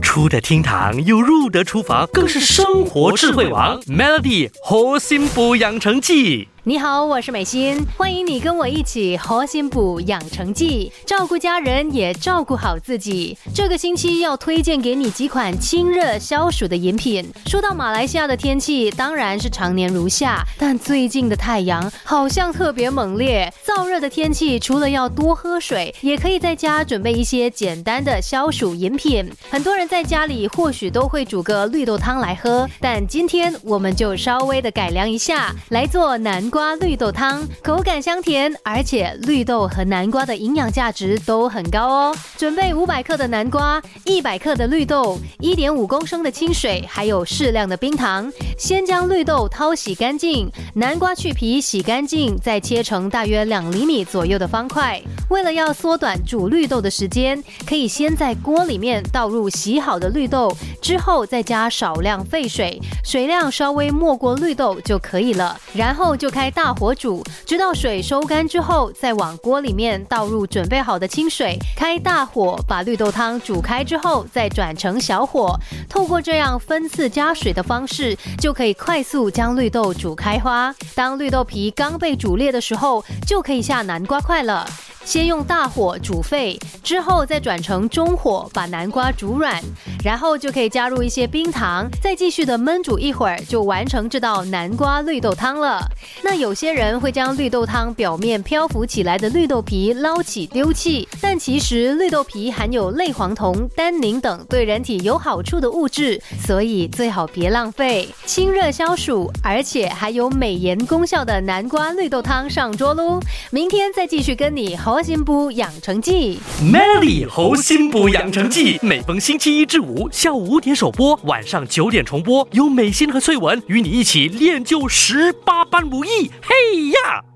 出得厅堂又入得厨房，更是生活智慧王。Melody 核心补养成记。你好，我是美心，欢迎你跟我一起活心补养成记，照顾家人也照顾好自己。这个星期要推荐给你几款清热消暑的饮品。说到马来西亚的天气，当然是常年如夏，但最近的太阳好像特别猛烈。燥热的天气，除了要多喝水，也可以在家准备一些简单的消暑饮品。很多人在家里或许都会煮个绿豆汤来喝，但今天我们就稍微的改良一下，来做南。瓜瓜绿豆汤口感香甜，而且绿豆和南瓜的营养价值都很高哦。准备五百克的南瓜，一百克的绿豆，一点五公升的清水，还有适量的冰糖。先将绿豆淘洗干净，南瓜去皮洗干净，再切成大约两厘米左右的方块。为了要缩短煮绿豆的时间，可以先在锅里面倒入洗好的绿豆，之后再加少量沸水，水量稍微没过绿豆就可以了。然后就开。开大火煮，直到水收干之后，再往锅里面倒入准备好的清水，开大火把绿豆汤煮开之后，再转成小火。透过这样分次加水的方式，就可以快速将绿豆煮开花。当绿豆皮刚被煮裂的时候，就可以下南瓜块了。先用大火煮沸，之后再转成中火把南瓜煮软，然后就可以加入一些冰糖，再继续的焖煮一会儿，就完成这道南瓜绿豆汤了。那有些人会将绿豆汤表面漂浮起来的绿豆皮捞起丢弃，但其实绿豆皮含有类黄酮、单宁等对人体有好处的物质，所以最好别浪费。清热消暑，而且还有美颜功效的南瓜绿豆汤上桌喽！明天再继续跟你。好心补养成记，Melly 猴心补养成记，每逢星期一至五下午五点首播，晚上九点重播，由美心和翠文与你一起练就十八般武艺，嘿呀！